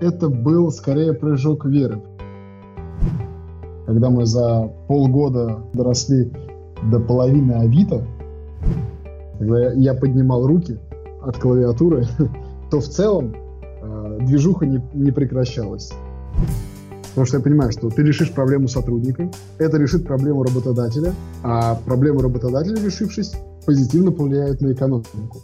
это был скорее прыжок веры. Когда мы за полгода доросли до половины Авито, когда я поднимал руки от клавиатуры, то в целом э, движуха не, не прекращалась. Потому что я понимаю, что ты решишь проблему сотрудника, это решит проблему работодателя, а проблему работодателя, решившись, позитивно повлияет на экономику.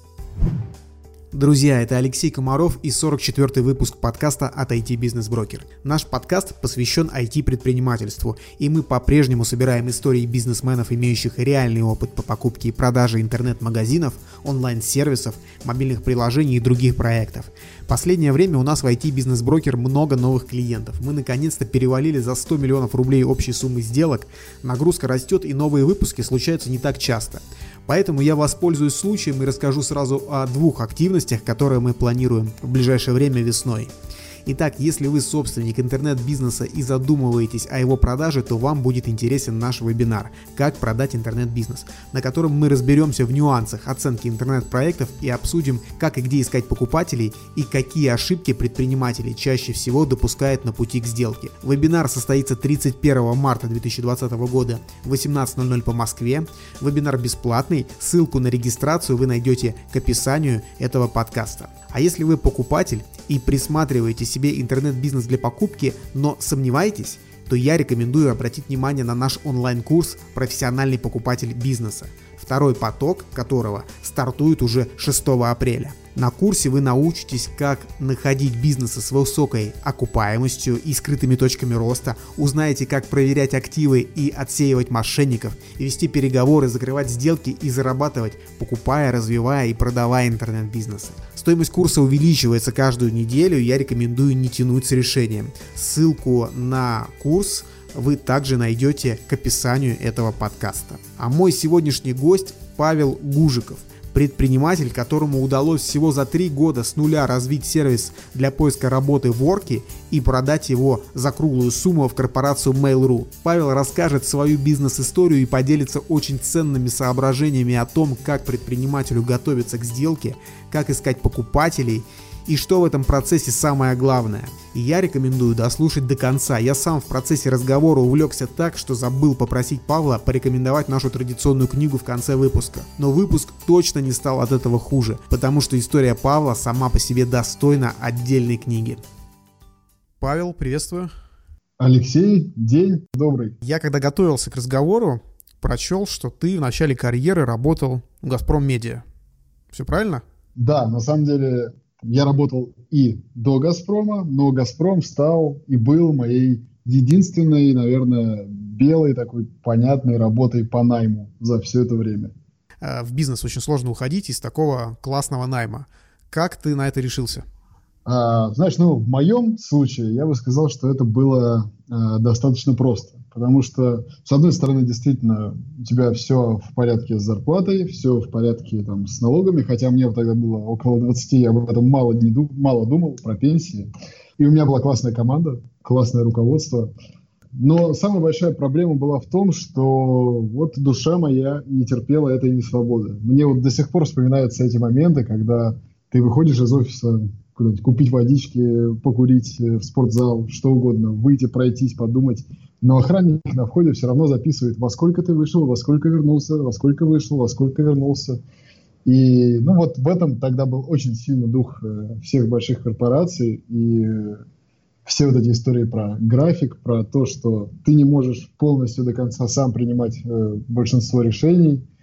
Друзья, это Алексей Комаров и 44-й выпуск подкаста от IT Business Broker. Наш подкаст посвящен IT-предпринимательству, и мы по-прежнему собираем истории бизнесменов, имеющих реальный опыт по покупке и продаже интернет-магазинов, онлайн-сервисов, мобильных приложений и других проектов. Последнее время у нас в IT Business Broker много новых клиентов. Мы наконец-то перевалили за 100 миллионов рублей общей суммы сделок, нагрузка растет и новые выпуски случаются не так часто. Поэтому я воспользуюсь случаем и расскажу сразу о двух активностях, которые мы планируем в ближайшее время весной. Итак, если вы собственник интернет-бизнеса и задумываетесь о его продаже, то вам будет интересен наш вебинар «Как продать интернет-бизнес», на котором мы разберемся в нюансах оценки интернет-проектов и обсудим, как и где искать покупателей и какие ошибки предприниматели чаще всего допускают на пути к сделке. Вебинар состоится 31 марта 2020 года в 18.00 по Москве. Вебинар бесплатный, ссылку на регистрацию вы найдете к описанию этого подкаста. А если вы покупатель и присматриваете себе интернет-бизнес для покупки, но сомневаетесь, то я рекомендую обратить внимание на наш онлайн-курс «Профессиональный покупатель бизнеса», второй поток которого стартует уже 6 апреля. На курсе вы научитесь, как находить бизнесы с высокой окупаемостью и скрытыми точками роста, узнаете, как проверять активы и отсеивать мошенников, вести переговоры, закрывать сделки и зарабатывать, покупая, развивая и продавая интернет-бизнесы. Стоимость курса увеличивается каждую неделю, я рекомендую не тянуть с решением. Ссылку на курс вы также найдете к описанию этого подкаста. А мой сегодняшний гость Павел Гужиков – Предприниматель, которому удалось всего за три года с нуля развить сервис для поиска работы в Орке и продать его за круглую сумму в корпорацию Mail.ru. Павел расскажет свою бизнес-историю и поделится очень ценными соображениями о том, как предпринимателю готовиться к сделке, как искать покупателей и что в этом процессе самое главное. И я рекомендую дослушать до конца. Я сам в процессе разговора увлекся так, что забыл попросить Павла порекомендовать нашу традиционную книгу в конце выпуска. Но выпуск точно не стал от этого хуже, потому что история Павла сама по себе достойна отдельной книги. Павел, приветствую. Алексей, день добрый. Я когда готовился к разговору, прочел, что ты в начале карьеры работал в «Газпром Медиа». Все правильно? Да, на самом деле я работал и до «Газпрома», но «Газпром» стал и был моей единственной, наверное, белой такой понятной работой по найму за все это время. Э, в бизнес очень сложно уходить из такого классного найма. Как ты на это решился? А, знаешь, ну, в моем случае я бы сказал, что это было а, достаточно просто. Потому что, с одной стороны, действительно, у тебя все в порядке с зарплатой, все в порядке там, с налогами, хотя мне тогда было около 20, я об этом мало, не дум, мало думал, про пенсии. И у меня была классная команда, классное руководство. Но самая большая проблема была в том, что вот душа моя не терпела этой несвободы. Мне вот до сих пор вспоминаются эти моменты, когда ты выходишь из офиса куда-нибудь купить водички, покурить в спортзал, что угодно, выйти, пройтись, подумать. Но охранник на входе все равно записывает, во сколько ты вышел, во сколько вернулся, во сколько вышел, во сколько вернулся. И ну вот в этом тогда был очень сильный дух э, всех больших корпораций. И все вот эти истории про график, про то, что ты не можешь полностью до конца сам принимать э, большинство решений –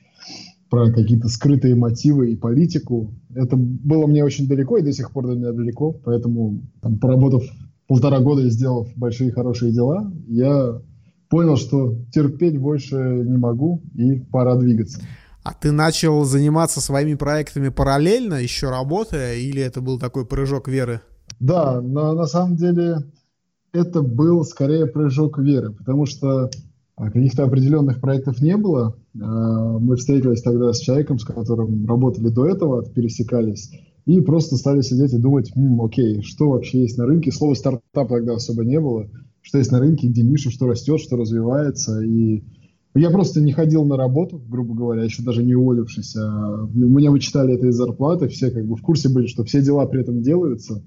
про какие-то скрытые мотивы и политику. Это было мне очень далеко и до сих пор до меня далеко, поэтому там, поработав полтора года сделав большие хорошие дела, я понял, что терпеть больше не могу и пора двигаться. А ты начал заниматься своими проектами параллельно, еще работая, или это был такой прыжок веры? Да, но на самом деле это был скорее прыжок веры, потому что а каких-то определенных проектов не было. А, мы встретились тогда с человеком, с которым работали до этого, пересекались, и просто стали сидеть и думать, М, окей, что вообще есть на рынке. Слова стартап тогда особо не было. Что есть на рынке, где ниша, что растет, что развивается. И я просто не ходил на работу, грубо говоря, еще даже не уволившись. А меня вычитали это из зарплаты, все как бы в курсе были, что все дела при этом делаются.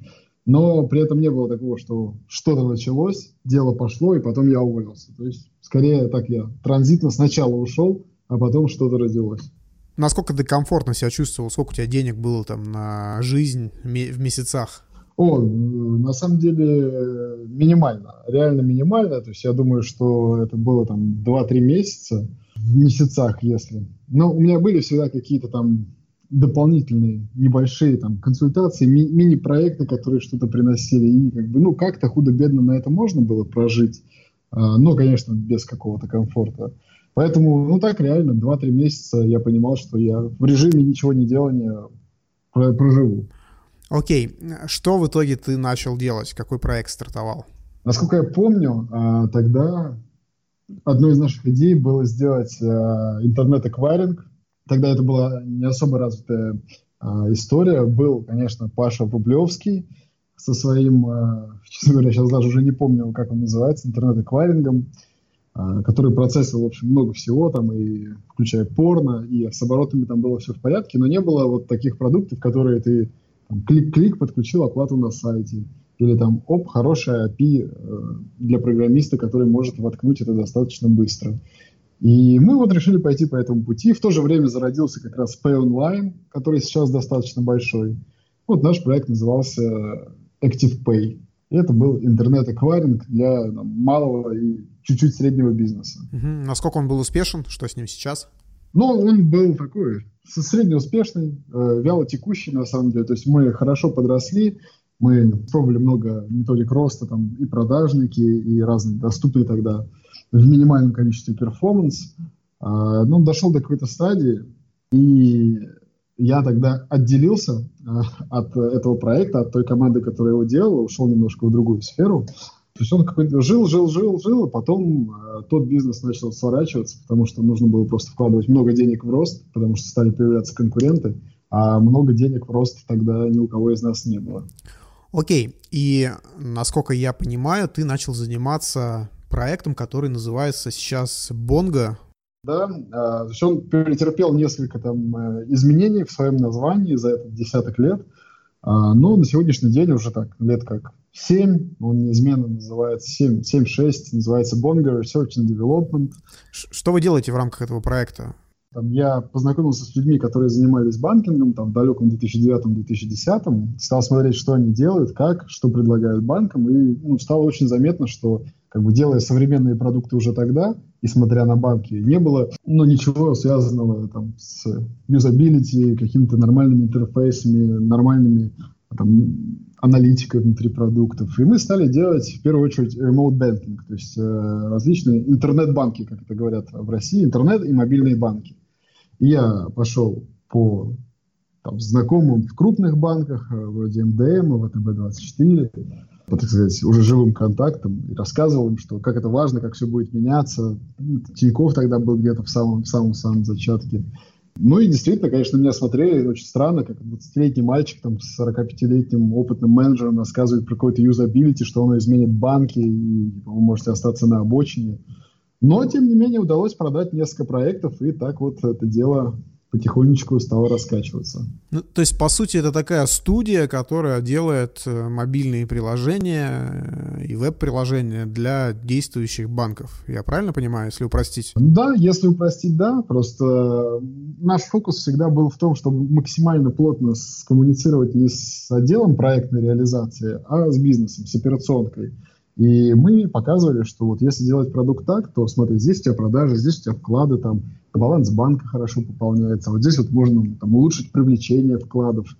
но при этом не было такого, что что-то началось, дело пошло, и потом я уволился. То есть, скорее так я транзитно сначала ушел, а потом что-то родилось. Насколько ты комфортно себя чувствовал? Сколько у тебя денег было там на жизнь в месяцах? О, на самом деле минимально, реально минимально. То есть я думаю, что это было там 2-3 месяца, в месяцах, если. Но у меня были всегда какие-то там дополнительные небольшие там консультации, ми- мини-проекты, которые что-то приносили. И как бы, ну, как-то худо-бедно на это можно было прожить, а, но, конечно, без какого-то комфорта. Поэтому, ну так реально, 2-3 месяца я понимал, что я в режиме ничего не делания проживу. Окей, что в итоге ты начал делать? Какой проект стартовал? Насколько я помню, а, тогда одной из наших идей было сделать а, интернет-эквайринг, Тогда это была не особо развитая а, история. Был, конечно, Паша Рублевский со своим, честно говоря, сейчас даже уже не помню, как он называется, интернет-эквайрингом, а, который процессил, в общем, много всего, там, и включая порно, и с оборотами там было все в порядке, но не было вот таких продуктов, которые ты клик-клик подключил оплату на сайте. Или там, оп, хорошая API э, для программиста, который может воткнуть это достаточно быстро. И мы вот решили пойти по этому пути. В то же время зародился как раз Pay Online, который сейчас достаточно большой. Вот наш проект назывался Active Pay. И это был интернет-эквайринг для там, малого и чуть-чуть среднего бизнеса. Угу. Насколько он был успешен? Что с ним сейчас? Ну, он был такой среднеуспешный, э, вяло текущий, на самом деле. То есть мы хорошо подросли, мы пробовали много методик роста, там и продажники, и разные доступные тогда в минимальном количестве перформанс. А, ну, дошел до какой-то стадии, и я тогда отделился а, от этого проекта, от той команды, которая его делала, ушел немножко в другую сферу. То есть он какой-то жил, жил, жил, жил, а потом э, тот бизнес начал сворачиваться, потому что нужно было просто вкладывать много денег в рост, потому что стали появляться конкуренты, а много денег в рост тогда ни у кого из нас не было. Окей, и насколько я понимаю, ты начал заниматься проектом, который называется сейчас Бонго. Да, то есть он претерпел несколько там э, изменений в своем названии за этот десяток лет, а, но на сегодняшний день уже так, лет как 7, он неизменно называется 7, 7-6, называется Bongo Research and Development. Что вы делаете в рамках этого проекта? Там, я познакомился с людьми, которые занимались банкингом там, в далеком 2009-2010, стал смотреть, что они делают, как, что предлагают банкам, и ну, стало очень заметно, что как бы делая современные продукты уже тогда, и смотря на банки, не было ну, ничего связанного там, с юзабилити, какими-то нормальными интерфейсами, нормальными там, аналитикой внутри продуктов. И мы стали делать, в первую очередь, remote banking, то есть э, различные интернет-банки, как это говорят в России, интернет и мобильные банки. И я пошел по там, знакомым в крупных банках, э, вроде МДМ, ВТБ-24, по, так сказать, уже живым контактом и рассказывал им, что как это важно, как все будет меняться. Тиньков тогда был где-то в самом-самом зачатке. Ну и действительно, конечно, меня смотрели очень странно, как 20-летний мальчик там, с 45-летним опытным менеджером рассказывает про какой-то юзабилити, что оно изменит банки, и типа, вы можете остаться на обочине. Но, тем не менее, удалось продать несколько проектов, и так вот это дело потихонечку стало раскачиваться. Ну, то есть, по сути, это такая студия, которая делает э, мобильные приложения э, и веб-приложения для действующих банков. Я правильно понимаю, если упростить? Да, если упростить, да. Просто наш фокус всегда был в том, чтобы максимально плотно скоммуницировать не с отделом проектной реализации, а с бизнесом, с операционкой. И мы показывали, что вот если делать продукт так, то смотри, здесь у тебя продажи, здесь у тебя вклады, там баланс банка хорошо пополняется, вот здесь вот можно там, улучшить привлечение вкладов.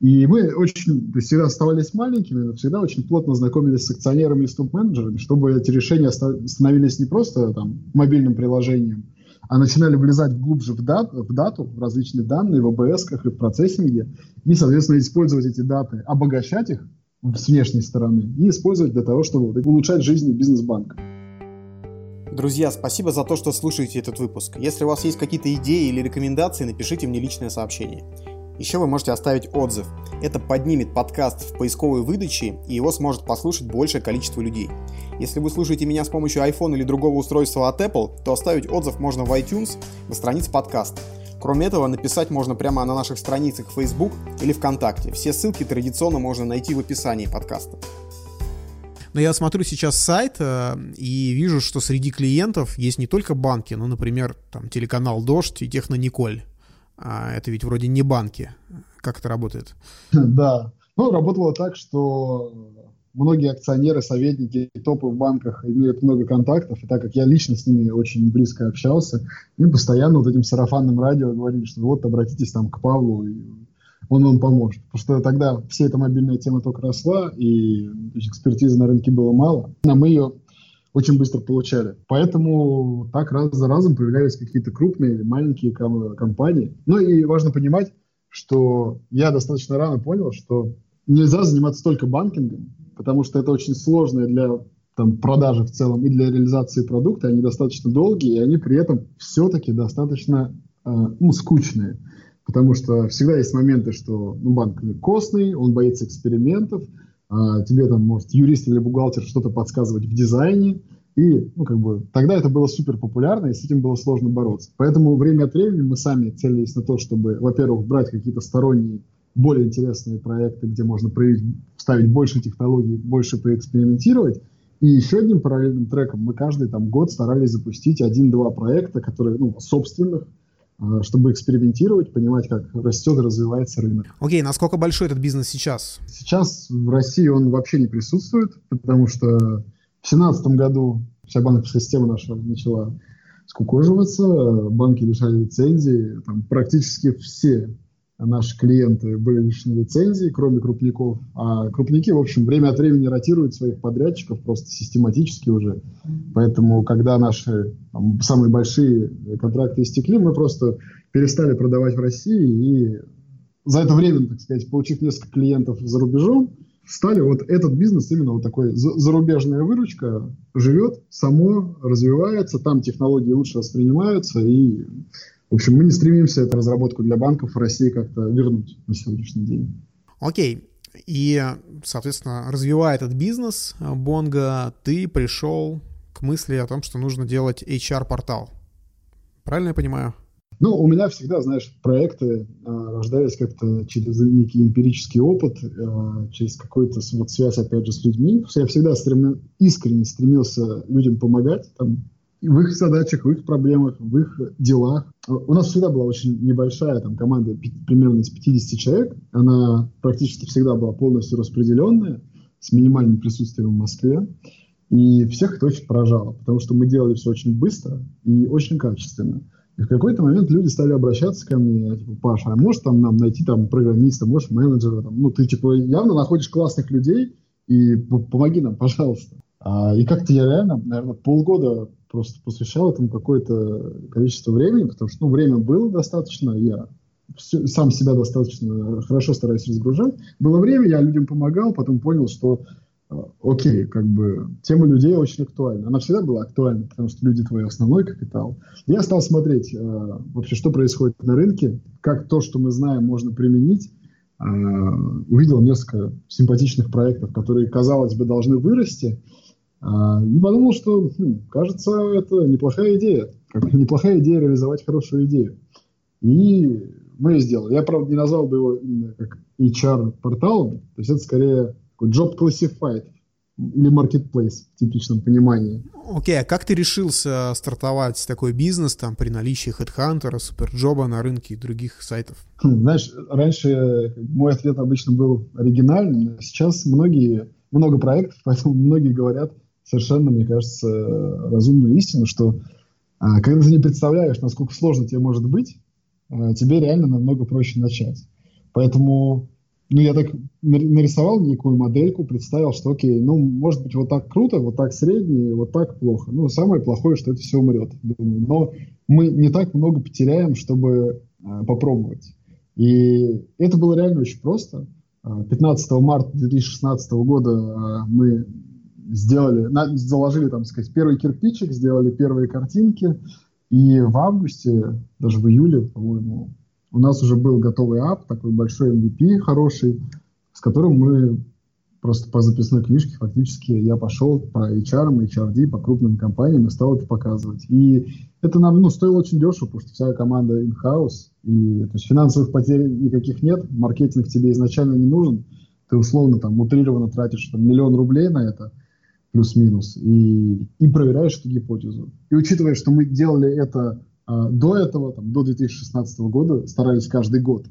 И мы очень, то есть всегда оставались маленькими, но всегда очень плотно знакомились с акционерами и стоп-менеджерами, чтобы эти решения становились не просто там мобильным приложением, а начинали влезать глубже в, дат, в дату, в различные данные, в АБС и в процессинге, и, соответственно, использовать эти даты, обогащать их с внешней стороны и использовать для того, чтобы улучшать жизнь бизнес-банка. Друзья, спасибо за то, что слушаете этот выпуск. Если у вас есть какие-то идеи или рекомендации, напишите мне личное сообщение. Еще вы можете оставить отзыв. Это поднимет подкаст в поисковой выдаче, и его сможет послушать большее количество людей. Если вы слушаете меня с помощью iPhone или другого устройства от Apple, то оставить отзыв можно в iTunes на странице подкаста. Кроме этого, написать можно прямо на наших страницах Facebook или ВКонтакте. Все ссылки традиционно можно найти в описании подкаста. Но я смотрю сейчас сайт э, и вижу, что среди клиентов есть не только банки, но, например, там телеканал «Дождь» и «Технониколь». А это ведь вроде не банки. Как это работает? Да. Ну, работало так, что многие акционеры, советники, топы в банках имеют много контактов, и так как я лично с ними очень близко общался, им постоянно вот этим сарафанным радио говорили, что вот обратитесь там к Павлу, и он вам поможет. Потому что тогда вся эта мобильная тема только росла, и экспертизы на рынке было мало, а мы ее очень быстро получали. Поэтому так раз за разом появлялись какие-то крупные, маленькие компании. Ну и важно понимать, что я достаточно рано понял, что нельзя заниматься только банкингом, потому что это очень сложно для там, продажи в целом и для реализации продукта, они достаточно долгие, и они при этом все-таки достаточно э, ну, скучные. Потому что всегда есть моменты, что ну, банк костный, он боится экспериментов, а тебе там может юрист или бухгалтер что-то подсказывать в дизайне, и, ну, как бы, тогда это было супер популярно, и с этим было сложно бороться. Поэтому время от времени мы сами целились на то, чтобы, во-первых, брать какие-то сторонние, более интересные проекты, где можно проявить, вставить больше технологий, больше поэкспериментировать. И еще одним параллельным треком мы каждый там год старались запустить один-два проекта, которые, ну, собственных, чтобы экспериментировать, понимать, как растет и развивается рынок. Окей, okay, насколько большой этот бизнес сейчас? Сейчас в России он вообще не присутствует, потому что в 2017 году вся банковская система наша начала скукоживаться, банки лишали лицензии, там практически все наши клиенты были лишены лицензии, кроме крупников. А крупники, в общем, время от времени ротируют своих подрядчиков просто систематически уже. Поэтому, когда наши там, самые большие контракты истекли, мы просто перестали продавать в России и за это время, так сказать, получив несколько клиентов за рубежом, стали вот этот бизнес именно вот такой зарубежная выручка живет, само развивается, там технологии лучше воспринимаются и в общем, мы не стремимся эту разработку для банков в России как-то вернуть на сегодняшний день. Окей. И, соответственно, развивая этот бизнес, Бонга, ты пришел к мысли о том, что нужно делать HR-портал. Правильно я понимаю? Ну, у меня всегда, знаешь, проекты э, рождались как-то через некий эмпирический опыт, э, через какую-то вот связь, опять же, с людьми. Я всегда стрем... искренне стремился людям помогать, там, в их задачах, в их проблемах, в их делах. У нас всегда была очень небольшая там, команда, примерно из 50 человек. Она практически всегда была полностью распределенная, с минимальным присутствием в Москве. И всех это очень поражало, потому что мы делали все очень быстро и очень качественно. И в какой-то момент люди стали обращаться ко мне, типа, Паша, а можешь там нам найти там программиста, можешь менеджера, там, ну, ты, типа, явно находишь классных людей, и помоги нам, пожалуйста. А, и как-то я реально, наверное, полгода просто посвящал этому какое-то количество времени, потому что ну, время было достаточно, я все, сам себя достаточно хорошо стараюсь разгружать. Было время, я людям помогал, потом понял, что э, окей, как бы тема людей очень актуальна. Она всегда была актуальна, потому что люди твой основной капитал. Я стал смотреть э, вообще, что происходит на рынке, как то, что мы знаем, можно применить. Э, увидел несколько симпатичных проектов, которые, казалось бы, должны вырасти, а, и подумал, что, хм, кажется, это неплохая идея. Как неплохая идея реализовать хорошую идею. И мы ее сделали. Я, правда, не назвал бы его именно как HR-порталом. То есть это скорее такой job classified или marketplace в типичном понимании. Окей, okay, а как ты решился стартовать такой бизнес там при наличии HeadHunter, Суперджоба на рынке и других сайтов? Хм, знаешь, раньше мой ответ обычно был оригинальным, сейчас многие, много проектов, поэтому многие говорят, совершенно, мне кажется, разумную истину, что а, когда ты не представляешь, насколько сложно тебе может быть, а, тебе реально намного проще начать. Поэтому ну, я так нарисовал некую модельку, представил, что окей, ну, может быть, вот так круто, вот так средний, вот так плохо. Ну, самое плохое, что это все умрет. Думаю. Но мы не так много потеряем, чтобы а, попробовать. И это было реально очень просто. 15 марта 2016 года мы сделали, заложили, там сказать, первый кирпичик, сделали первые картинки, и в августе, даже в июле, по-моему, у нас уже был готовый ап, такой большой MVP хороший, с которым мы просто по записной книжке фактически я пошел по HR, HRD, по крупным компаниям и стал это показывать. И это нам ну, стоило очень дешево, потому что вся команда in-house, и то есть финансовых потерь никаких нет, маркетинг тебе изначально не нужен, ты условно там утрированно тратишь там, миллион рублей на это, плюс-минус, и, и проверяешь эту гипотезу. И учитывая, что мы делали это а, до этого, там, до 2016 года, старались каждый год,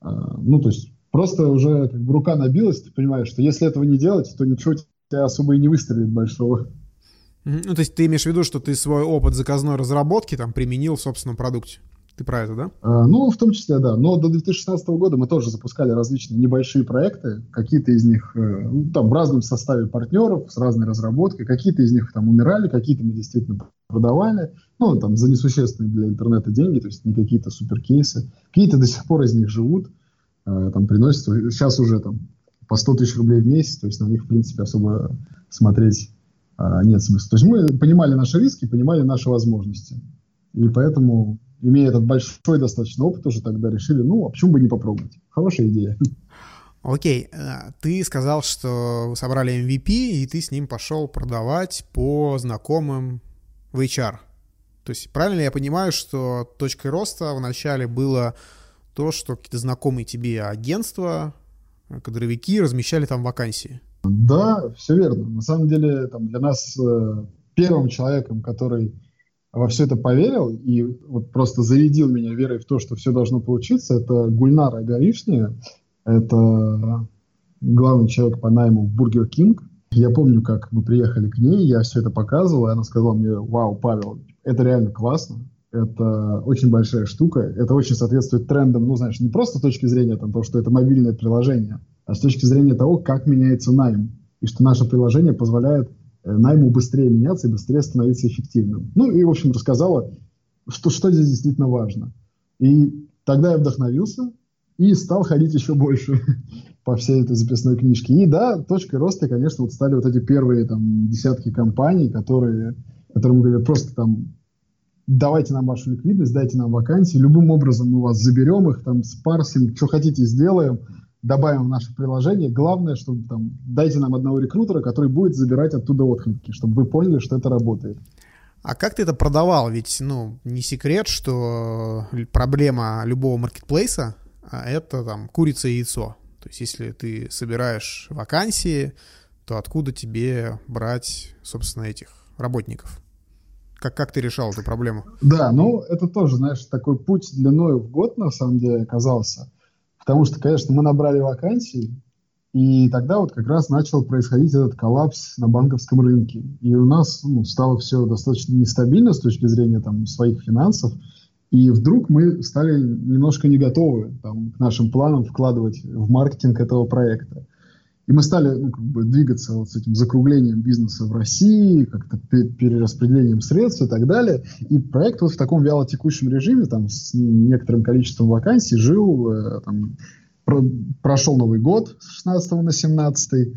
а, ну, то есть просто уже как бы рука набилась, ты понимаешь, что если этого не делать, то ничего тебя особо и не выстрелит большого. Ну, то есть ты имеешь в виду, что ты свой опыт заказной разработки там применил в собственном продукте? Ты про это, да? А, ну, в том числе, да. Но до 2016 года мы тоже запускали различные небольшие проекты. Какие-то из них э, ну, там в разном составе партнеров, с разной разработкой. Какие-то из них там умирали, какие-то мы действительно продавали. Ну, там за несущественные для интернета деньги, то есть не какие-то суперкейсы. Какие-то до сих пор из них живут. Э, там приносят, сейчас уже там по 100 тысяч рублей в месяц, то есть на них, в принципе, особо смотреть нет смысла. То есть мы понимали наши риски, понимали наши возможности. И поэтому имея этот большой достаточно опыт, уже тогда решили, ну, а почему бы не попробовать? Хорошая идея. Окей, э, ты сказал, что вы собрали MVP, и ты с ним пошел продавать по знакомым в HR. То есть правильно я понимаю, что точкой роста вначале было то, что какие-то знакомые тебе агентства, кадровики размещали там вакансии? Да, все верно. На самом деле там, для нас э, первым человеком, который во все это поверил и вот просто зарядил меня верой в то, что все должно получиться, это Гульнара Гаишния. Это главный человек по найму в Burger King. Я помню, как мы приехали к ней, я все это показывал, и она сказала мне, вау, Павел, это реально классно, это очень большая штука, это очень соответствует трендам, ну, знаешь, не просто с точки зрения там, того, что это мобильное приложение, а с точки зрения того, как меняется найм, и что наше приложение позволяет найму быстрее меняться и быстрее становиться эффективным. Ну и, в общем, рассказала, что, что здесь действительно важно. И тогда я вдохновился и стал ходить еще больше по всей этой записной книжке. И да, точкой роста, конечно, вот стали вот эти первые там десятки компаний, которые, которым говорят просто там давайте нам вашу ликвидность, дайте нам вакансии, любым образом мы вас заберем их, там спарсим, что хотите сделаем, добавим в наше приложение. Главное, чтобы там дайте нам одного рекрутера, который будет забирать оттуда отклики, чтобы вы поняли, что это работает. А как ты это продавал? Ведь, ну, не секрет, что проблема любого маркетплейса а это там курица и яйцо. То есть, если ты собираешь вакансии, то откуда тебе брать, собственно, этих работников? Как, как ты решал эту проблему? Да, ну, это тоже, знаешь, такой путь длиной в год, на самом деле, оказался. Потому что, конечно, мы набрали вакансий, и тогда вот как раз начал происходить этот коллапс на банковском рынке. И у нас ну, стало все достаточно нестабильно с точки зрения там, своих финансов. И вдруг мы стали немножко не готовы там, к нашим планам вкладывать в маркетинг этого проекта. И мы стали ну, как бы двигаться вот с этим закруглением бизнеса в России, как-то перераспределением средств и так далее. И проект вот в таком вялотекущем режиме, там, с некоторым количеством вакансий жил, э, там, про, прошел Новый год с 16 на 17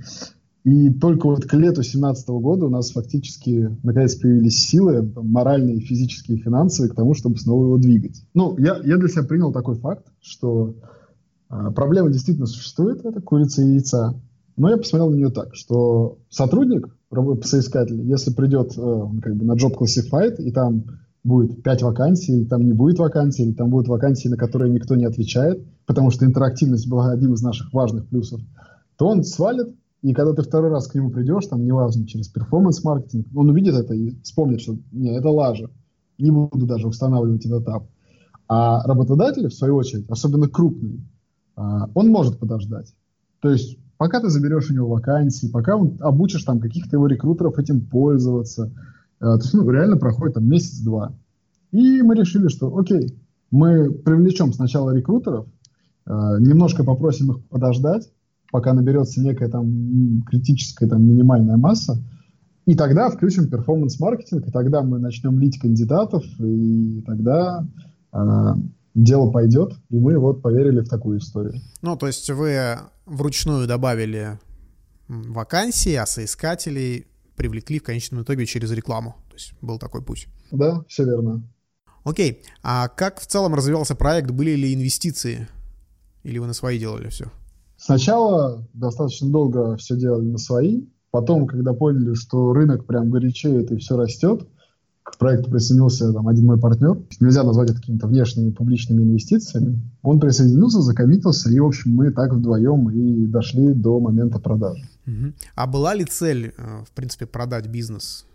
и только вот к лету 2017 года у нас фактически наконец появились силы, там, моральные, физические, финансовые, к тому, чтобы снова его двигать. Ну, я, я для себя принял такой факт, что а, проблема действительно существует, это курица и яйца. Но я посмотрел на нее так, что сотрудник, соискатель, если придет э, как бы на Job Classified, и там будет 5 вакансий, или там не будет вакансий, или там будут вакансии, на которые никто не отвечает, потому что интерактивность была одним из наших важных плюсов, то он свалит, и когда ты второй раз к нему придешь, там неважно, через перформанс-маркетинг, он увидит это и вспомнит, что не, это лажа, не буду даже устанавливать этот этап. А работодатель, в свою очередь, особенно крупный, а, он может подождать. То есть пока ты заберешь у него вакансии, пока он, обучишь там каких-то его рекрутеров этим пользоваться. Э, то есть, ну, реально проходит там месяц-два. И мы решили, что окей, мы привлечем сначала рекрутеров, э, немножко попросим их подождать, пока наберется некая там критическая там минимальная масса, и тогда включим перформанс-маркетинг, и тогда мы начнем лить кандидатов, и тогда э, дело пойдет, и мы вот поверили в такую историю. Ну, то есть вы вручную добавили вакансии, а соискателей привлекли в конечном итоге через рекламу. То есть был такой путь. Да, все верно. Окей. А как в целом развивался проект? Были ли инвестиции? Или вы на свои делали все? Сначала достаточно долго все делали на свои, потом, когда поняли, что рынок прям горячеет и все растет, к проекту присоединился там, один мой партнер. Нельзя назвать это какими-то внешними публичными инвестициями. Он присоединился, закоммитился, и, в общем, мы так вдвоем и дошли до момента продажи. Угу. А была ли цель, э, в принципе, продать бизнес?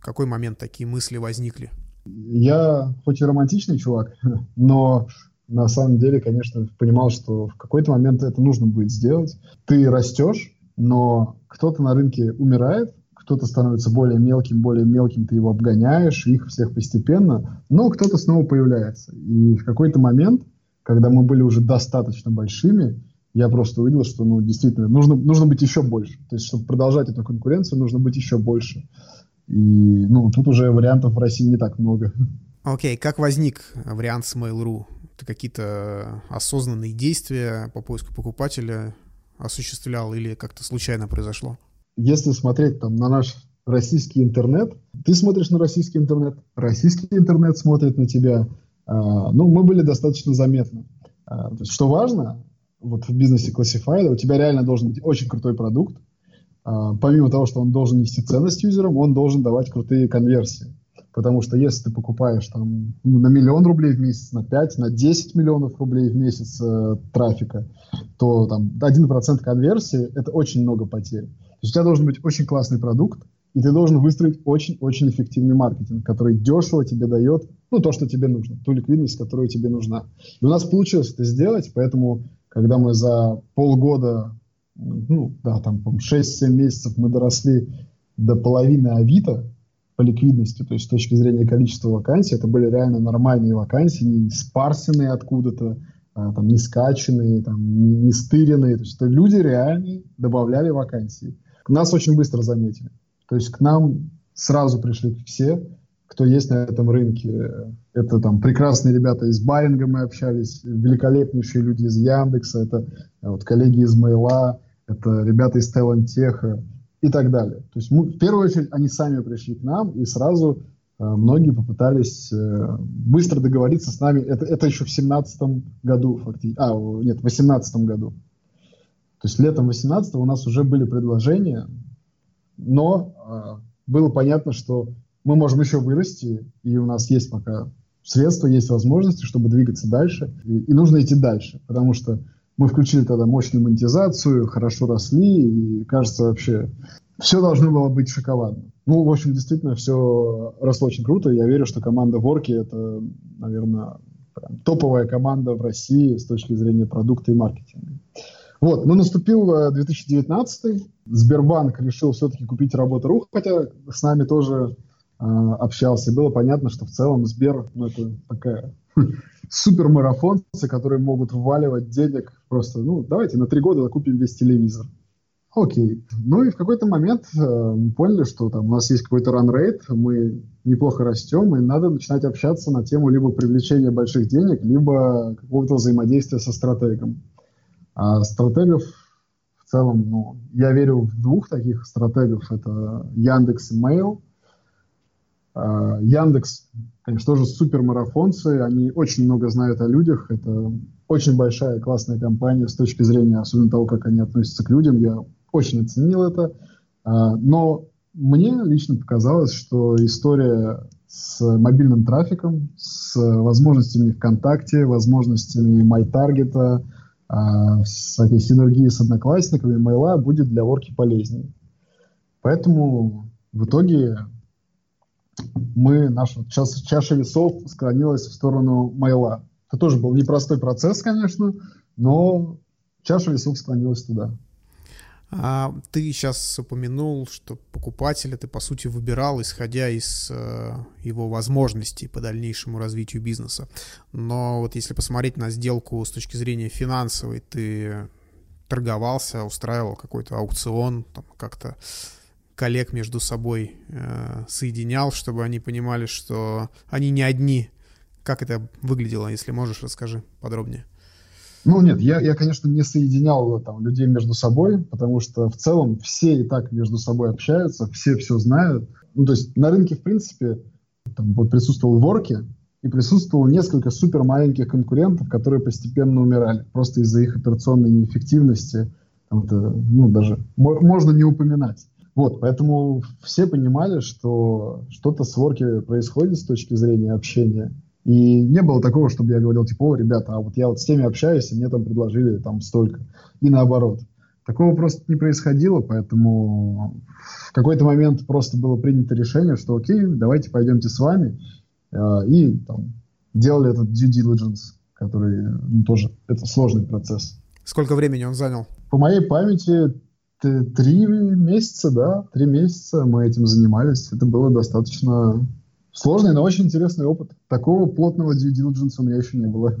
В какой момент такие мысли возникли? Я хоть и романтичный чувак, но на самом деле, конечно, понимал, что в какой-то момент это нужно будет сделать. Ты растешь, но кто-то на рынке умирает, кто-то становится более мелким, более мелким, ты его обгоняешь, их всех постепенно, но кто-то снова появляется. И в какой-то момент, когда мы были уже достаточно большими, я просто увидел, что, ну, действительно, нужно, нужно быть еще больше. То есть, чтобы продолжать эту конкуренцию, нужно быть еще больше. И, ну, тут уже вариантов в России не так много. Окей, okay. как возник вариант с Mail.ru? Ты какие-то осознанные действия по поиску покупателя осуществлял или как-то случайно произошло? Если смотреть там на наш российский интернет, ты смотришь на российский интернет, российский интернет смотрит на тебя. А, ну, мы были достаточно заметны. А, что важно, вот в бизнесе Classified у тебя реально должен быть очень крутой продукт. А, помимо того, что он должен нести ценность юзерам, он должен давать крутые конверсии. Потому что если ты покупаешь там ну, на миллион рублей в месяц, на 5, на 10 миллионов рублей в месяц э, трафика, то там 1% конверсии – это очень много потерь. То есть у тебя должен быть очень классный продукт, и ты должен выстроить очень-очень эффективный маркетинг, который дешево тебе дает ну, то, что тебе нужно, ту ликвидность, которая тебе нужна. И у нас получилось это сделать, поэтому, когда мы за полгода, ну, да, там, 6-7 месяцев мы доросли до половины Авито, по ликвидности, то есть с точки зрения количества вакансий, это были реально нормальные вакансии, не спарсенные откуда-то, а, там, не скачанные, там, не, стыренные. То есть это люди реально добавляли вакансии. Нас очень быстро заметили. То есть к нам сразу пришли все, кто есть на этом рынке. Это там прекрасные ребята из Баринга мы общались, великолепнейшие люди из Яндекса, это вот коллеги из Мейла, это ребята из Талантеха и так далее. То есть мы, в первую очередь они сами пришли к нам и сразу э, многие попытались э, быстро договориться с нами. Это, это еще в семнадцатом году фактически. А, нет, в восемнадцатом году. То есть летом 18 у нас уже были предложения, но э, было понятно, что мы можем еще вырасти, и у нас есть пока средства, есть возможности, чтобы двигаться дальше, и, и нужно идти дальше, потому что мы включили тогда мощную монетизацию, хорошо росли, и кажется вообще все должно было быть шоколадно. Ну, в общем, действительно, все росло очень круто. Я верю, что команда Ворки это, наверное, топовая команда в России с точки зрения продукта и маркетинга. Вот, ну наступил 2019 э, Сбербанк решил все-таки купить Работа.ру, хотя с нами тоже э, общался. Было понятно, что в целом Сбер, ну это такая супермарафонцы, которые могут вваливать денег просто, ну, давайте на три года купим весь телевизор. Окей. Ну и в какой-то момент э, мы поняли, что там у нас есть какой-то ран-рейт, мы неплохо растем, и надо начинать общаться на тему либо привлечения больших денег, либо какого-то взаимодействия со стратегом. А стратегов в целом, ну, я верю в двух таких стратегов. Это Яндекс и Mail – а, Яндекс, конечно, тоже супермарафонцы, они очень много знают о людях, это очень большая классная компания с точки зрения, особенно того, как они относятся к людям, я очень оценил это, а, но мне лично показалось, что история с мобильным трафиком, с возможностями ВКонтакте, возможностями MyTarget, с этой синергией с одноклассниками, Майла будет для ворки полезнее. Поэтому в итоге мы, наша чаша, чаша весов склонилась в сторону Майла. Это тоже был непростой процесс, конечно, но чаша весов склонилась туда. А ты сейчас упомянул, что покупателя ты, по сути, выбирал, исходя из э, его возможностей по дальнейшему развитию бизнеса. Но вот если посмотреть на сделку с точки зрения финансовой, ты торговался, устраивал какой-то аукцион, там как-то коллег между собой э, соединял, чтобы они понимали, что они не одни. Как это выглядело, если можешь, расскажи подробнее. Ну нет, я, я, конечно, не соединял там, людей между собой, потому что в целом все и так между собой общаются, все все знают. Ну, то есть на рынке, в принципе, там, вот присутствовал Ворки, и присутствовало несколько супер маленьких конкурентов, которые постепенно умирали, просто из-за их операционной неэффективности. Это, ну, даже можно не упоминать. Вот, поэтому все понимали, что что-то с Ворки происходит с точки зрения общения. И не было такого, чтобы я говорил, типа, о, ребята, а вот я вот с теми общаюсь, и мне там предложили там столько. И наоборот. Такого просто не происходило, поэтому в какой-то момент просто было принято решение, что окей, давайте пойдемте с вами. Э, и там, делали этот due diligence, который ну, тоже это сложный процесс. Сколько времени он занял? По моей памяти три месяца, да, три месяца мы этим занимались. Это было достаточно сложный, но очень интересный опыт. Такого плотного due diligence у меня еще не было.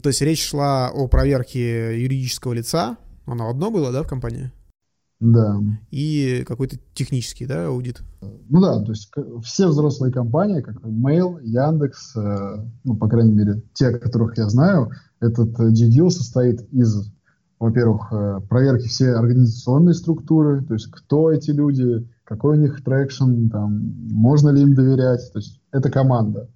То есть речь шла о проверке юридического лица, оно одно было, да, в компании? Да. И какой-то технический, да, аудит? Ну да, то есть все взрослые компании, как Mail, Яндекс, э, ну, по крайней мере, те, которых я знаю, этот GDL состоит из, во-первых, э, проверки всей организационной структуры, то есть кто эти люди, какой у них traction, там, можно ли им доверять, то есть это команда.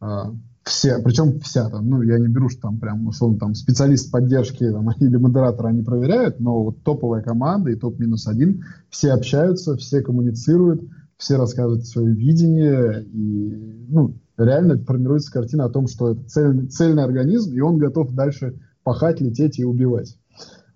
А, все, причем вся там, ну, я не беру, что там прям, условно, там, специалист поддержки там, или модератор они проверяют, но вот топовая команда и топ минус один, все общаются, все коммуницируют, все рассказывают свое видение, и, ну, реально формируется картина о том, что это цель, цельный организм, и он готов дальше пахать, лететь и убивать.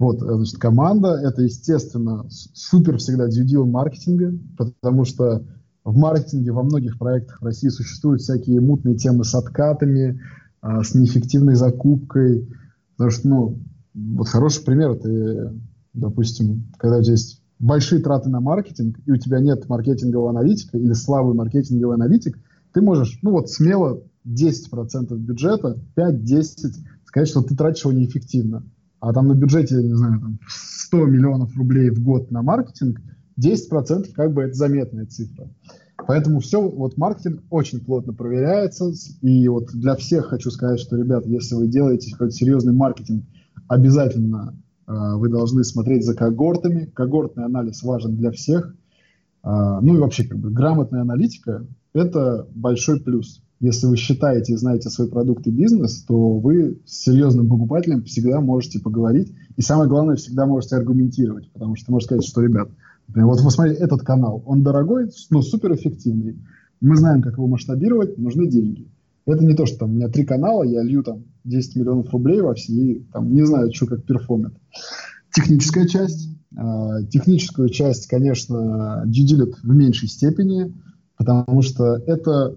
Вот, э, значит, команда — это, естественно, супер всегда дьюдил маркетинга, потому что в маркетинге во многих проектах в России существуют всякие мутные темы с откатами, а, с неэффективной закупкой. Потому что, ну, вот хороший пример, ты, допустим, когда есть большие траты на маркетинг, и у тебя нет маркетингового аналитика или слабый маркетинговый аналитик, ты можешь, ну вот смело 10% бюджета, 5-10, сказать, что ты тратишь его неэффективно. А там на бюджете, не знаю, там 100 миллионов рублей в год на маркетинг – 10% как бы это заметная цифра. Поэтому все, вот маркетинг очень плотно проверяется. И вот для всех хочу сказать, что, ребят, если вы делаете какой-то серьезный маркетинг, обязательно э, вы должны смотреть за когортами. Когортный анализ важен для всех. Э, ну и вообще, как бы, грамотная аналитика – это большой плюс. Если вы считаете и знаете свой продукт и бизнес, то вы с серьезным покупателем всегда можете поговорить. И самое главное, всегда можете аргументировать. Потому что можете сказать, что, ребят, вот вы смотрите, этот канал, он дорогой, но суперэффективный. Мы знаем, как его масштабировать, нужны деньги. Это не то, что там у меня три канала, я лью там 10 миллионов рублей во все, и там не знаю, что как перформит. Техническая часть. Э, техническую часть, конечно, дидилят в меньшей степени, потому что это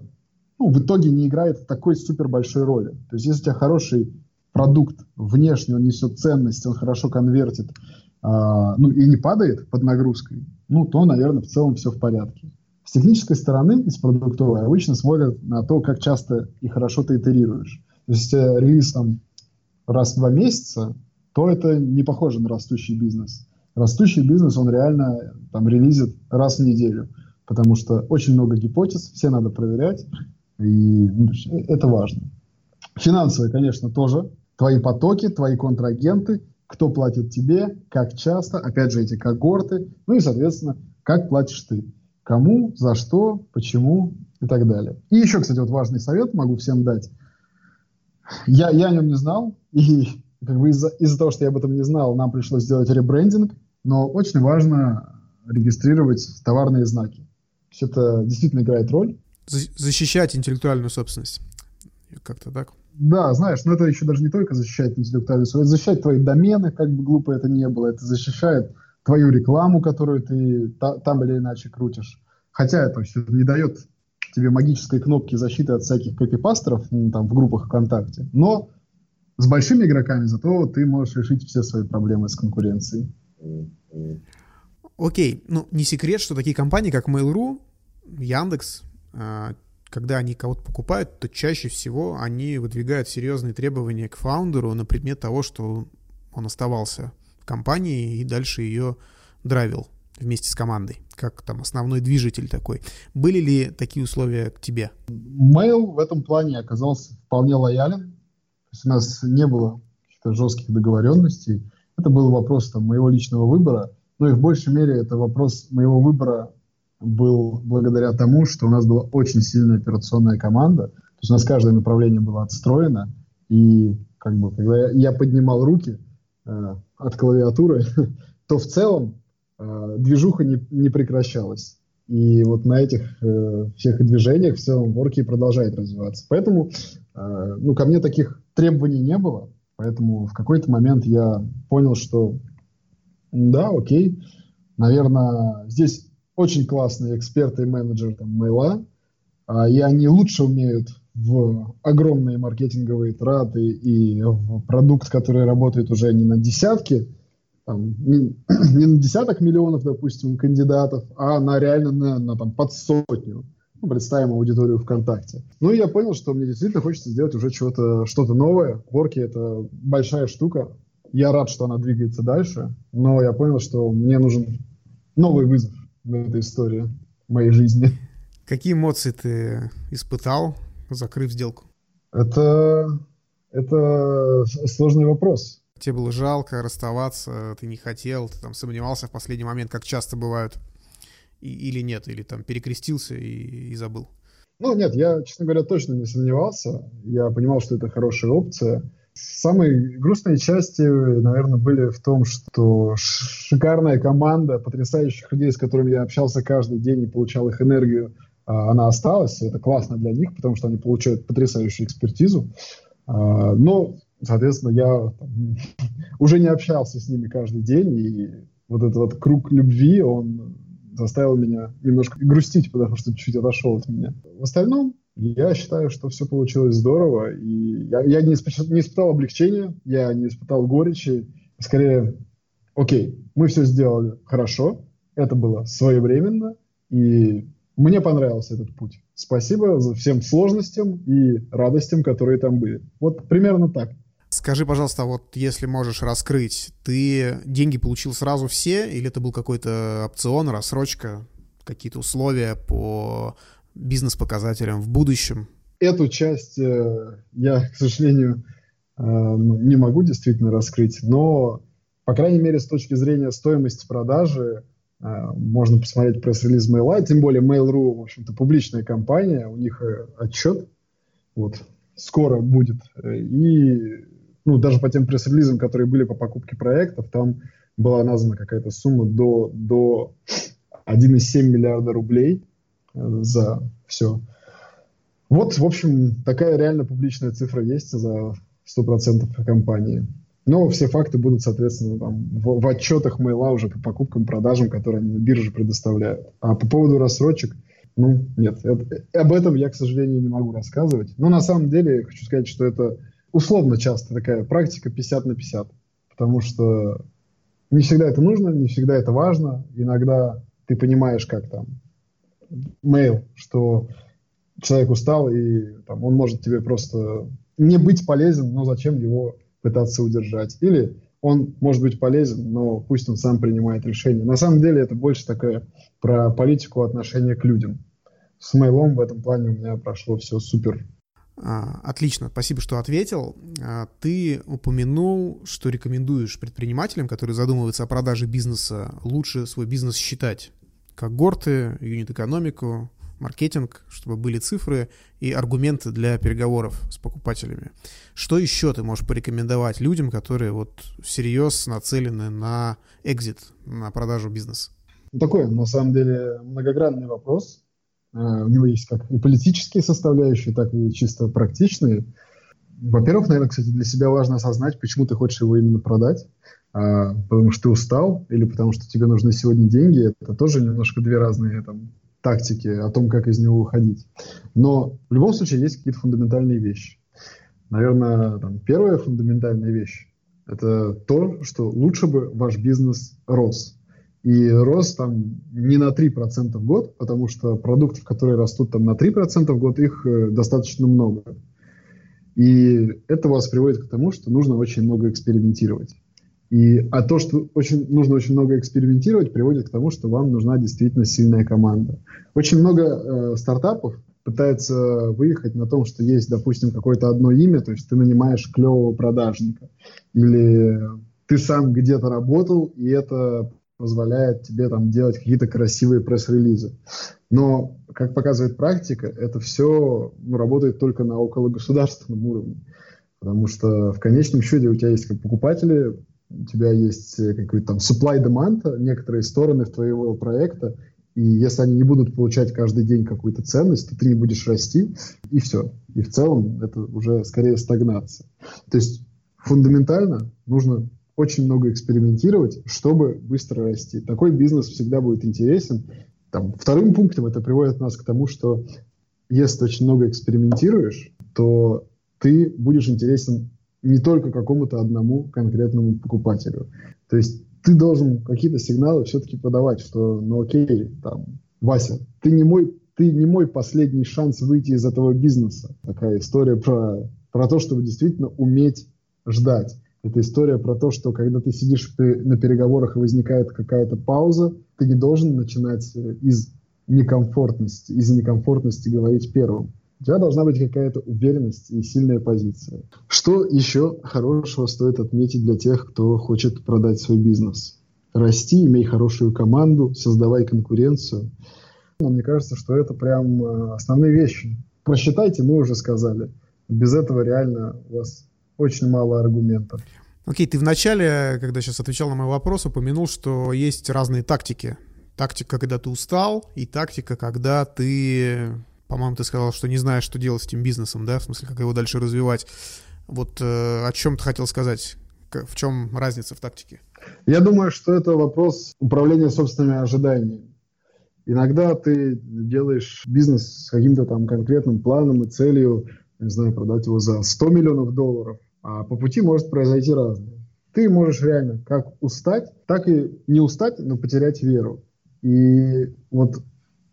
ну, в итоге не играет такой супер большой роли. То есть если у тебя хороший продукт, внешне он несет ценность, он хорошо конвертит, а, ну и не падает под нагрузкой, ну то, наверное, в целом все в порядке. С технической стороны, из продуктовой, обычно смотрят на то, как часто и хорошо ты итерируешь. То есть, если релиз там раз в два месяца, то это не похоже на растущий бизнес. Растущий бизнес, он реально там релизит раз в неделю, потому что очень много гипотез, все надо проверять, и ну, это важно. Финансовые, конечно, тоже. Твои потоки, твои контрагенты – кто платит тебе, как часто, опять же, эти когорты, ну и, соответственно, как платишь ты, кому, за что, почему и так далее. И еще, кстати, вот важный совет могу всем дать. Я, я о нем не знал, и как бы из-за из того, что я об этом не знал, нам пришлось сделать ребрендинг, но очень важно регистрировать товарные знаки. Все это действительно играет роль. Защищать интеллектуальную собственность. Как-то так. Да, знаешь, но это еще даже не только защищает интеллектуальную собственность, это защищает твои домены, как бы глупо это не было, это защищает твою рекламу, которую ты та, там или иначе крутишь. Хотя это все не дает тебе магической кнопки защиты от всяких копипастеров ну, там, в группах ВКонтакте, но с большими игроками зато ты можешь решить все свои проблемы с конкуренцией. Окей, ну не секрет, что такие компании, как Mail.ru, Яндекс, когда они кого-то покупают, то чаще всего они выдвигают серьезные требования к фаундеру на предмет того, что он оставался в компании и дальше ее драйвил вместе с командой, как там основной движитель такой. Были ли такие условия к тебе? Mail в этом плане оказался вполне лоялен. То есть у нас не было каких-то жестких договоренностей. Это был вопрос там, моего личного выбора. Ну и в большей мере это вопрос моего выбора был благодаря тому, что у нас была очень сильная операционная команда, То есть у нас каждое направление было отстроено, и как бы, когда я, поднимал руки э, от клавиатуры, то в целом э, движуха не, не прекращалась. И вот на этих э, всех движениях в целом Ворки продолжает развиваться. Поэтому э, ну, ко мне таких требований не было. Поэтому в какой-то момент я понял, что да, окей, наверное, здесь очень классные эксперты и менеджеры там, мейла, а, и они лучше умеют в огромные маркетинговые траты и в продукт, который работает уже не на десятки, там, не, не на десяток миллионов, допустим, кандидатов, а на реально на, на там, под сотню. Ну, представим аудиторию ВКонтакте. Ну, и я понял, что мне действительно хочется сделать уже что-то что новое. Ворки — это большая штука. Я рад, что она двигается дальше, но я понял, что мне нужен новый вызов в этой истории моей жизни. Какие эмоции ты испытал, закрыв сделку? Это, это сложный вопрос. Тебе было жалко расставаться, ты не хотел, ты там сомневался в последний момент, как часто бывают, и, или нет, или там перекрестился и, и забыл? Ну, нет, я, честно говоря, точно не сомневался. Я понимал, что это хорошая опция. Самые грустные части, наверное, были в том, что шикарная команда потрясающих людей, с которыми я общался каждый день и получал их энергию, а, она осталась. Это классно для них, потому что они получают потрясающую экспертизу. А, но соответственно, я там, уже не общался с ними каждый день, и вот этот вот круг любви, он заставил меня немножко грустить, потому что чуть отошел от меня. В остальном, я считаю, что все получилось здорово, и я, я не, испытал, не испытал облегчения, я не испытал горечи, скорее, окей, мы все сделали хорошо, это было своевременно, и мне понравился этот путь. Спасибо за всем сложностям и радостям, которые там были. Вот примерно так. Скажи, пожалуйста, вот если можешь раскрыть, ты деньги получил сразу все, или это был какой-то опцион, рассрочка, какие-то условия по бизнес-показателям в будущем? Эту часть э, я, к сожалению, э, ну, не могу действительно раскрыть, но, по крайней мере, с точки зрения стоимости продажи, э, можно посмотреть пресс-релиз Mail.ru, тем более Mail.ru, в общем-то, публичная компания, у них отчет, вот, скоро будет, и ну, даже по тем пресс-релизам, которые были по покупке проектов, там была названа какая-то сумма до, до 1,7 миллиарда рублей за все. Вот, в общем, такая реально публичная цифра есть за 100% компании. Но все факты будут, соответственно, там, в, в отчетах мейла уже по покупкам, продажам, которые они на бирже предоставляют. А по поводу рассрочек, ну, нет, это, об этом я, к сожалению, не могу рассказывать. Но на самом деле хочу сказать, что это условно часто такая практика 50 на 50, потому что не всегда это нужно, не всегда это важно. Иногда ты понимаешь, как там mail, что человек устал, и там, он может тебе просто не быть полезен, но зачем его пытаться удержать. Или он может быть полезен, но пусть он сам принимает решение. На самом деле это больше такое про политику отношения к людям. С мейлом в этом плане у меня прошло все супер а, отлично, спасибо, что ответил. А, ты упомянул, что рекомендуешь предпринимателям, которые задумываются о продаже бизнеса, лучше свой бизнес считать. Когорты, юнит-экономику, маркетинг, чтобы были цифры и аргументы для переговоров с покупателями. Что еще ты можешь порекомендовать людям, которые вот всерьез нацелены на экзит, на продажу бизнеса? Такой, на самом деле, многогранный вопрос. Э, у него есть как и политические составляющие, так и чисто практичные. Во-первых, наверное, кстати, для себя важно осознать, почему ты хочешь его именно продать. А, потому что ты устал или потому что тебе нужны сегодня деньги. Это тоже немножко две разные там, тактики о том, как из него выходить. Но в любом случае есть какие-то фундаментальные вещи. Наверное, там, первая фундаментальная вещь – это то, что лучше бы ваш бизнес рос. И рост там не на 3% в год, потому что продуктов, которые растут там на 3% в год, их э, достаточно много. И это вас приводит к тому, что нужно очень много экспериментировать. И, а то, что очень, нужно очень много экспериментировать, приводит к тому, что вам нужна действительно сильная команда. Очень много э, стартапов пытается выехать на том, что есть, допустим, какое-то одно имя, то есть ты нанимаешь клевого продажника, или ты сам где-то работал, и это позволяет тебе там делать какие-то красивые пресс-релизы. Но, как показывает практика, это все ну, работает только на около государственном уровне. Потому что в конечном счете у тебя есть как покупатели, у тебя есть э, какой-то там supply-demand, некоторые стороны твоего проекта, и если они не будут получать каждый день какую-то ценность, то ты не будешь расти, и все. И в целом это уже скорее стагнация. То есть фундаментально нужно очень много экспериментировать, чтобы быстро расти. Такой бизнес всегда будет интересен. Там, вторым пунктом это приводит нас к тому, что если ты очень много экспериментируешь, то ты будешь интересен не только какому-то одному конкретному покупателю. То есть ты должен какие-то сигналы все-таки подавать, что, ну окей, там, Вася, ты не мой, ты не мой последний шанс выйти из этого бизнеса. Такая история про, про то, чтобы действительно уметь ждать. Это история про то, что когда ты сидишь на переговорах и возникает какая-то пауза, ты не должен начинать э, из некомфортности, из некомфортности говорить первым. У тебя должна быть какая-то уверенность и сильная позиция. Что еще хорошего стоит отметить для тех, кто хочет продать свой бизнес? Расти, имей хорошую команду, создавай конкуренцию. Но мне кажется, что это прям э, основные вещи. Просчитайте, мы уже сказали. Без этого реально у вас очень мало аргументов. Окей, ты вначале, когда сейчас отвечал на мой вопрос, упомянул, что есть разные тактики. Тактика, когда ты устал, и тактика, когда ты по-моему, ты сказал, что не знаешь, что делать с этим бизнесом, да, в смысле, как его дальше развивать. Вот э, о чем ты хотел сказать? В чем разница в тактике? Я думаю, что это вопрос управления собственными ожиданиями. Иногда ты делаешь бизнес с каким-то там конкретным планом и целью, не знаю, продать его за 100 миллионов долларов, а по пути может произойти разное. Ты можешь реально как устать, так и не устать, но потерять веру. И вот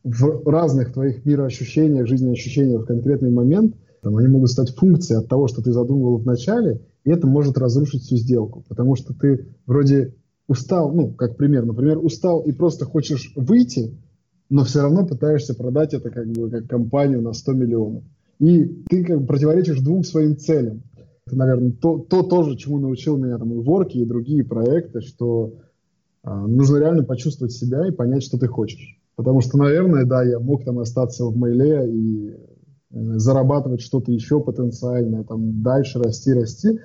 в разных твоих мироощущениях, жизнеощущениях в конкретный момент, там, они могут стать функцией от того, что ты задумывал в начале, и это может разрушить всю сделку, потому что ты вроде устал, ну, как пример, например, устал и просто хочешь выйти, но все равно пытаешься продать это как бы как компанию на 100 миллионов. И ты как бы противоречишь двум своим целям. Это, наверное, то, то тоже, чему научил меня там и Ворки, и другие проекты, что а, нужно реально почувствовать себя и понять, что ты хочешь. Потому что, наверное, да, я мог там остаться в мейле и э, зарабатывать что-то еще потенциальное, там дальше расти, расти.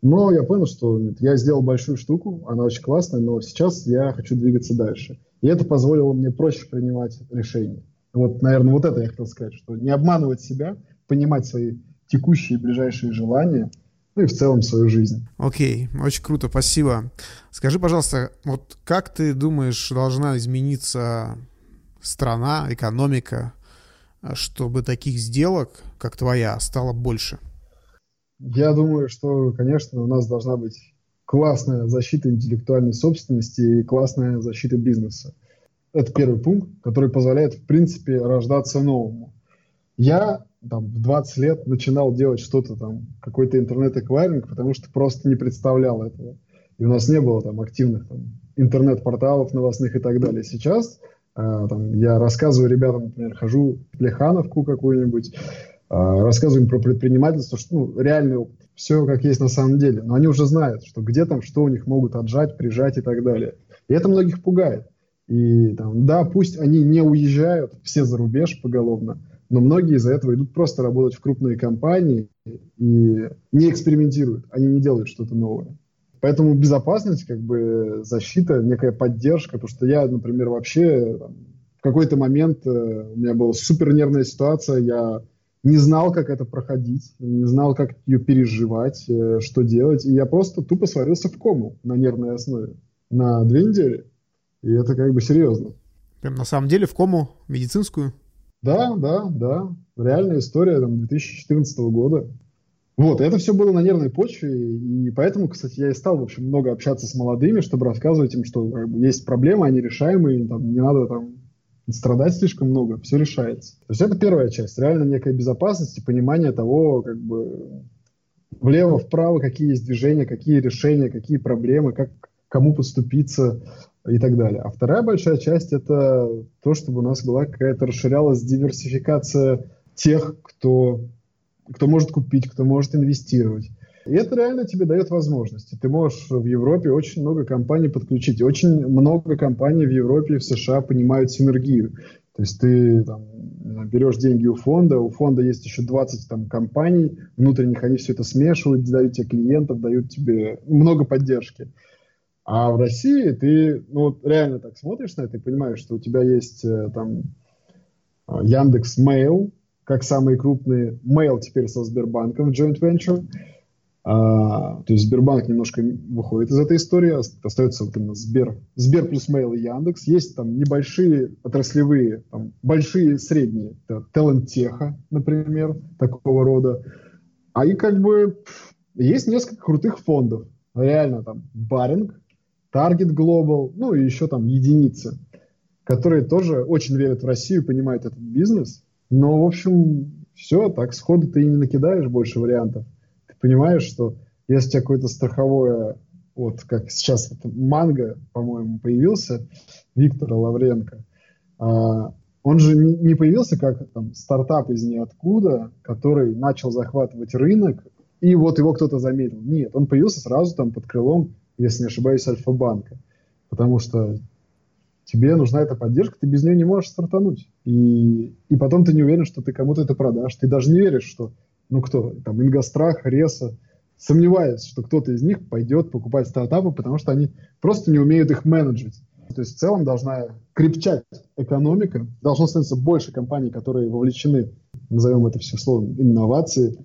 Но я понял, что я сделал большую штуку, она очень классная, но сейчас я хочу двигаться дальше. И это позволило мне проще принимать решения. Вот, наверное, вот это я хотел сказать, что не обманывать себя, понимать свои текущие ближайшие желания, ну и в целом свою жизнь. Окей, okay, очень круто, спасибо. Скажи, пожалуйста, вот как ты думаешь, должна измениться страна, экономика, чтобы таких сделок, как твоя, стало больше? Я думаю, что, конечно, у нас должна быть классная защита интеллектуальной собственности и классная защита бизнеса. Это первый пункт, который позволяет, в принципе, рождаться новому. Я там, в 20 лет начинал делать что-то там, какой-то интернет-эквайринг, потому что просто не представлял этого. И у нас не было там активных там, интернет-порталов новостных и так далее. Сейчас а, там, я рассказываю ребятам, например, хожу в Плехановку какую-нибудь, а, рассказываю им про предпринимательство, что ну, реальный опыт, все как есть на самом деле. Но они уже знают, что где там, что у них могут отжать, прижать и так далее. И это многих пугает. И там, да, пусть они не уезжают все за рубеж поголовно, но многие из-за этого идут просто работать в крупные компании и не экспериментируют, они не делают что-то новое. Поэтому безопасность, как бы защита, некая поддержка, потому что я, например, вообще там, в какой-то момент э, у меня была супер нервная ситуация, я не знал, как это проходить, не знал, как ее переживать, э, что делать, и я просто тупо сварился в кому на нервной основе на две недели. И это как бы серьезно. Прям на самом деле в кому медицинскую? Да, да, да. Реальная история там, 2014 года. Вот, это все было на нервной почве, и поэтому, кстати, я и стал, в общем, много общаться с молодыми, чтобы рассказывать им, что как бы, есть проблемы, они решаемые, там, не надо там страдать слишком много, все решается. То есть это первая часть, реально некая безопасность и понимание того, как бы влево, вправо, какие есть движения, какие решения, какие проблемы, как кому подступиться и так далее. А вторая большая часть это то, чтобы у нас была какая-то расширялась диверсификация тех, кто кто может купить, кто может инвестировать. И это реально тебе дает возможности. Ты можешь в Европе очень много компаний подключить. Очень много компаний в Европе и в США понимают синергию. То есть ты там, берешь деньги у фонда, у фонда есть еще 20 там, компаний внутренних, они все это смешивают, дают тебе клиентов, дают тебе много поддержки. А в России ты ну, вот реально так смотришь на это и понимаешь, что у тебя есть э, там Яндекс Mail, как самые крупные. Mail теперь со Сбербанком в joint venture. А, то есть Сбербанк немножко выходит из этой истории, остается вот именно Сбер, Сбер плюс Mail и Яндекс. Есть там небольшие отраслевые, там, большие, средние, Талантеха, например, такого рода. А и как бы есть несколько крутых фондов. Реально там Баринг, Target Global, ну и еще там единицы, которые тоже очень верят в Россию, понимают этот бизнес. Но, в общем, все, так сходу ты и не накидаешь больше вариантов понимаешь, что если у тебя какое-то страховое, вот как сейчас это Манго, по-моему, появился, Виктора Лавренко, а, он же не появился как там, стартап из ниоткуда, который начал захватывать рынок, и вот его кто-то заметил. Нет, он появился сразу там под крылом, если не ошибаюсь, Альфа-банка. Потому что тебе нужна эта поддержка, ты без нее не можешь стартануть. И, и потом ты не уверен, что ты кому-то это продашь. Ты даже не веришь, что ну кто, там, Ингострах, Реса, сомневаюсь, что кто-то из них пойдет покупать стартапы, потому что они просто не умеют их менеджить. То есть в целом должна крепчать экономика, должно становиться больше компаний, которые вовлечены, назовем это все словом, инновации,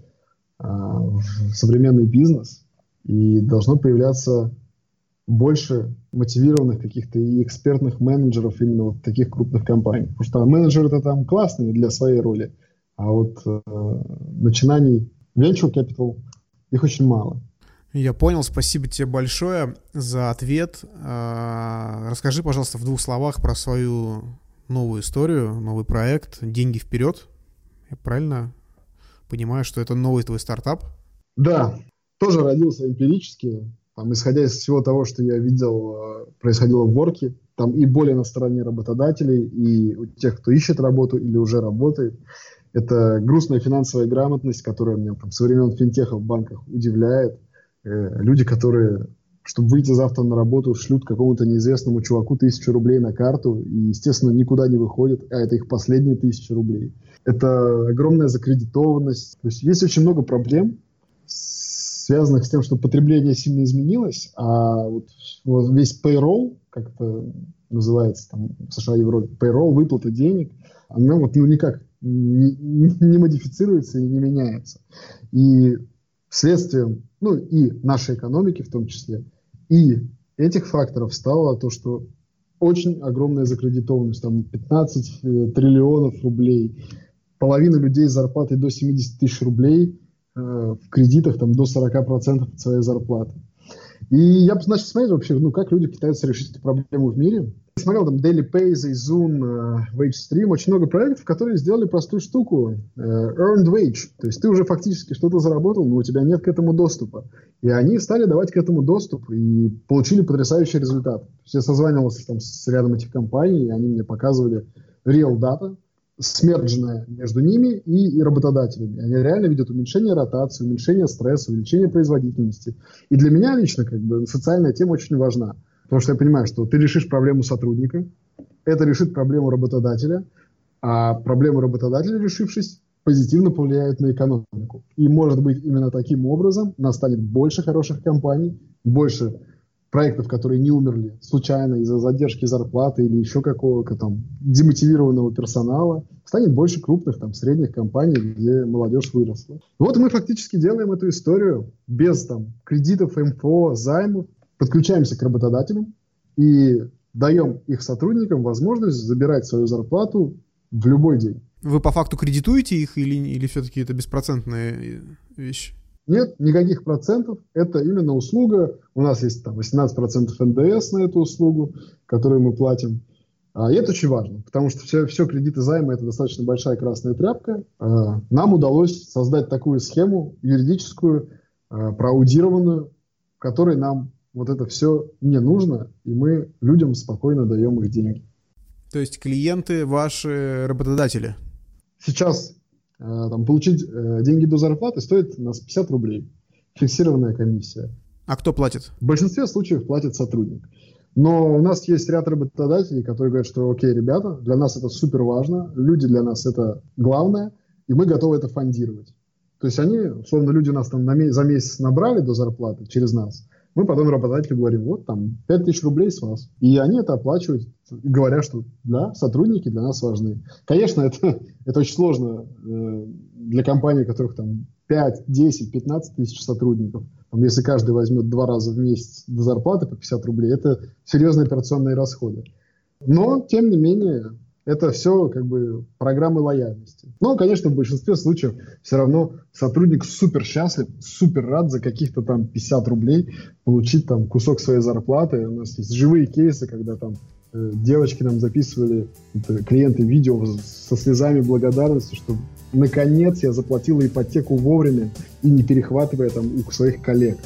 а, в современный бизнес, и должно появляться больше мотивированных каких-то и экспертных менеджеров именно вот таких крупных компаний. Потому что менеджеры это там классные для своей роли, а вот э, начинаний venture capital их очень мало. Я понял, спасибо тебе большое за ответ. Э, расскажи, пожалуйста, в двух словах про свою новую историю, новый проект «Деньги вперед». Я правильно понимаю, что это новый твой стартап? Да, тоже родился эмпирически, там, исходя из всего того, что я видел, э, происходило в Ворке, там и более на стороне работодателей, и у тех, кто ищет работу или уже работает. Это грустная финансовая грамотность, которая меня там, со времен финтеха в банках удивляет. Э, люди, которые, чтобы выйти завтра на работу, шлют какому-то неизвестному чуваку тысячу рублей на карту и, естественно, никуда не выходят, а это их последние тысячи рублей. Это огромная закредитованность. То есть есть очень много проблем, связанных с тем, что потребление сильно изменилось, а вот, вот весь payroll, как это называется там в США и Европе, payroll, выплата денег, она вот ну, никак не, не модифицируется и не меняется. И следствием, ну и нашей экономики в том числе, и этих факторов стало то, что очень огромная закредитованность, там 15 э, триллионов рублей, половина людей с зарплатой до 70 тысяч рублей в кредитах там, до 40% от своей зарплаты. И я начал смотреть вообще, ну, как люди пытаются решить эту проблему в мире смотрел там Daily Pay, Zoom, uh, WageStream, очень много проектов, которые сделали простую штуку, uh, earned wage. То есть ты уже фактически что-то заработал, но у тебя нет к этому доступа. И они стали давать к этому доступ и получили потрясающий результат. я созванивался там с рядом этих компаний, и они мне показывали real data, смердженная между ними и, и работодателями. Они реально видят уменьшение ротации, уменьшение стресса, увеличение производительности. И для меня лично как бы социальная тема очень важна. Потому что я понимаю, что ты решишь проблему сотрудника, это решит проблему работодателя, а проблему работодателя, решившись, позитивно повлияет на экономику. И, может быть, именно таким образом настанет больше хороших компаний, больше проектов, которые не умерли случайно из-за задержки зарплаты или еще какого-то там демотивированного персонала, станет больше крупных там средних компаний, где молодежь выросла. Вот мы фактически делаем эту историю без там кредитов, МФО, займов, подключаемся к работодателям и даем их сотрудникам возможность забирать свою зарплату в любой день. Вы по факту кредитуете их или, или все-таки это беспроцентная вещь? Нет, никаких процентов. Это именно услуга. У нас есть там 18% НДС на эту услугу, которую мы платим. А, и это очень важно, потому что все, все кредиты займы – это достаточно большая красная тряпка. А, нам удалось создать такую схему юридическую, а, проаудированную, в которой нам вот это все не нужно, и мы людям спокойно даем их деньги. То есть клиенты ваши работодатели? Сейчас там, получить э, деньги до зарплаты стоит у нас 50 рублей. фиксированная комиссия. А кто платит? В большинстве случаев платит сотрудник. Но у нас есть ряд работодателей, которые говорят, что окей, ребята, для нас это супер важно, люди для нас это главное, и мы готовы это фондировать. То есть они, условно, люди нас там на, за месяц набрали до зарплаты через нас, мы потом работодателю говорим, вот там 5 тысяч рублей с вас. И они это оплачивают, говоря, что да, сотрудники для нас важны. Конечно, это, это очень сложно э, для компаний, у которых там 5, 10, 15 тысяч сотрудников. Там, если каждый возьмет два раза в месяц до зарплаты по 50 рублей, это серьезные операционные расходы. Но, тем не менее, это все как бы программы лояльности. Но, конечно, в большинстве случаев все равно сотрудник супер счастлив, супер рад за каких-то там 50 рублей получить там кусок своей зарплаты. У нас есть живые кейсы, когда там э, девочки нам записывали, клиенты видео со слезами благодарности, что наконец я заплатила ипотеку вовремя и не перехватывая там у своих коллег.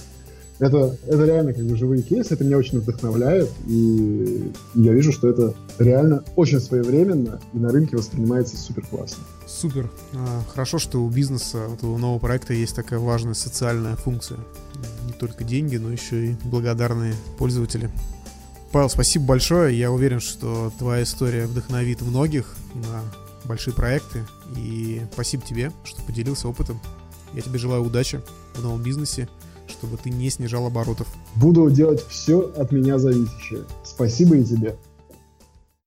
Это, это реально как бы живые кейсы, это меня очень вдохновляет, и я вижу, что это реально очень своевременно и на рынке воспринимается супер классно. Супер. А, хорошо, что у бизнеса, у твоего нового проекта есть такая важная социальная функция. Не только деньги, но еще и благодарные пользователи. Павел, спасибо большое. Я уверен, что твоя история вдохновит многих на большие проекты. И спасибо тебе, что поделился опытом. Я тебе желаю удачи в новом бизнесе, чтобы ты не снижал оборотов. Буду делать все от меня зависящее. Спасибо и тебе.